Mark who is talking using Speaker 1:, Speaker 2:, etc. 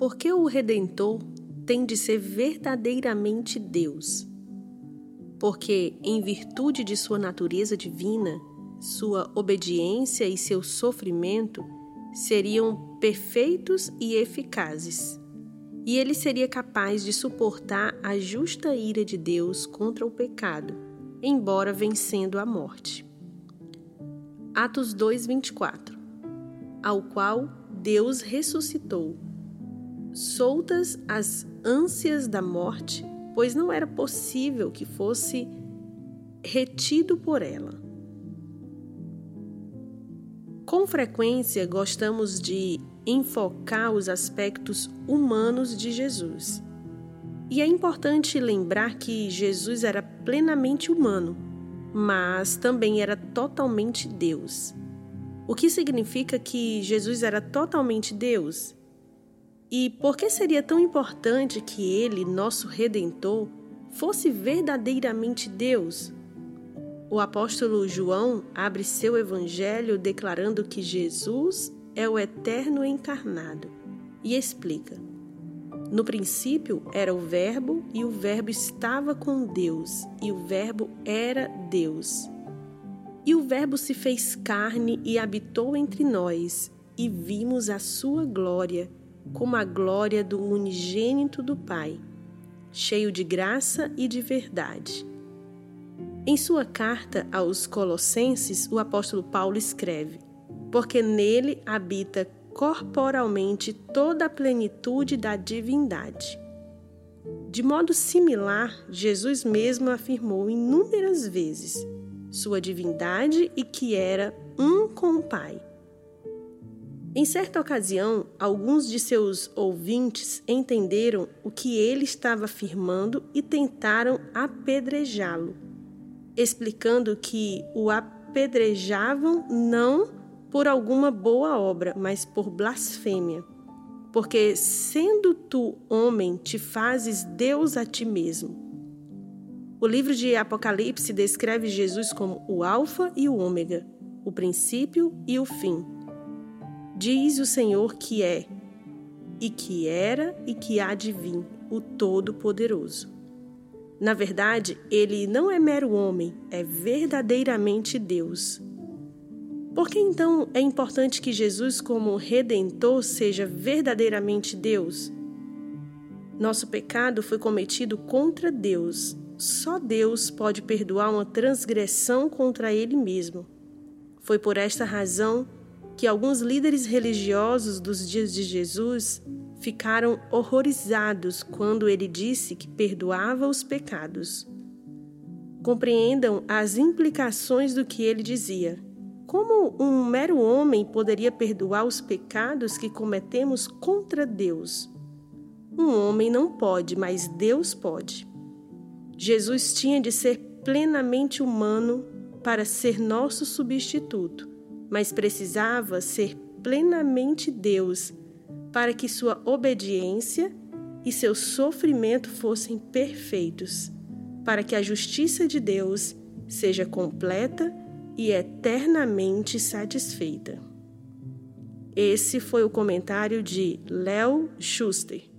Speaker 1: Porque o Redentor tem de ser verdadeiramente Deus. Porque, em virtude de sua natureza divina, sua obediência e seu sofrimento seriam perfeitos e eficazes, e ele seria capaz de suportar a justa ira de Deus contra o pecado, embora vencendo a morte. Atos 2:24 Ao qual Deus ressuscitou, soltas as ânsias da morte, pois não era possível que fosse retido por ela. Com frequência, gostamos de enfocar os aspectos humanos de Jesus. E é importante lembrar que Jesus era plenamente humano, mas também era totalmente Deus. O que significa que Jesus era totalmente Deus? E por que seria tão importante que ele, nosso redentor, fosse verdadeiramente Deus? O apóstolo João abre seu evangelho declarando que Jesus é o eterno encarnado e explica: No princípio era o Verbo, e o Verbo estava com Deus, e o Verbo era Deus. E o Verbo se fez carne e habitou entre nós, e vimos a sua glória, como a glória do unigênito do Pai, cheio de graça e de verdade. Em sua carta aos Colossenses, o apóstolo Paulo escreve: Porque nele habita corporalmente toda a plenitude da divindade. De modo similar, Jesus mesmo afirmou inúmeras vezes sua divindade e que era um com o Pai. Em certa ocasião, alguns de seus ouvintes entenderam o que ele estava afirmando e tentaram apedrejá-lo explicando que o apedrejavam não por alguma boa obra, mas por blasfêmia. Porque, sendo tu homem, te fazes Deus a ti mesmo. O livro de Apocalipse descreve Jesus como o Alfa e o Ômega, o princípio e o fim. Diz o Senhor que é, e que era e que há de vir, o Todo-Poderoso. Na verdade, ele não é mero homem, é verdadeiramente Deus. Por que então é importante que Jesus, como redentor, seja verdadeiramente Deus? Nosso pecado foi cometido contra Deus. Só Deus pode perdoar uma transgressão contra Ele mesmo. Foi por esta razão que alguns líderes religiosos dos dias de Jesus ficaram horrorizados quando ele disse que perdoava os pecados. Compreendam as implicações do que ele dizia. Como um mero homem poderia perdoar os pecados que cometemos contra Deus? Um homem não pode, mas Deus pode. Jesus tinha de ser plenamente humano para ser nosso substituto, mas precisava ser plenamente Deus para que sua obediência e seu sofrimento fossem perfeitos, para que a justiça de Deus seja completa e eternamente satisfeita. Esse foi o comentário de Léo Schuster.